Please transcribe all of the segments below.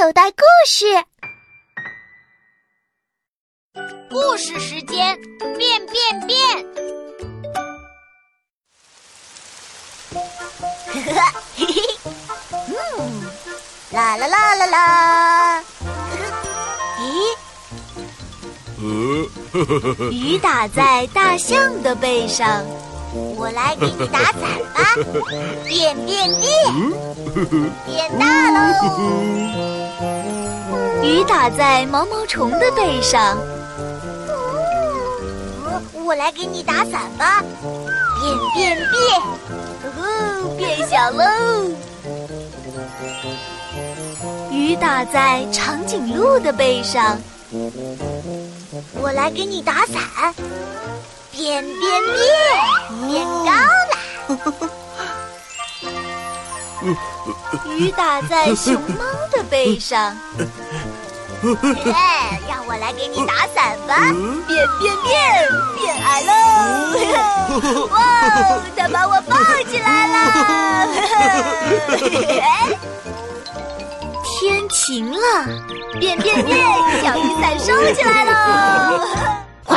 口袋故事。故事时间，变变变！呵呵，嘿嘿，嗯，啦啦啦啦啦！咦，雨打在大象的背上，我来给你打伞吧！变变变，变大喽！雨打在毛毛虫的背上，我来给你打伞吧！变变变，哦，变小喽！雨打在长颈鹿的背上，我来给你打伞。变变变，变高了！雨打在熊猫的背上，哎，让我来给你打伞吧！变变变，变矮喽！哇，它把我抱起来了！天晴了，变变变，小雨伞收起来喽！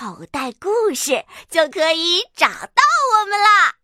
口袋故事”就可以找到我们啦。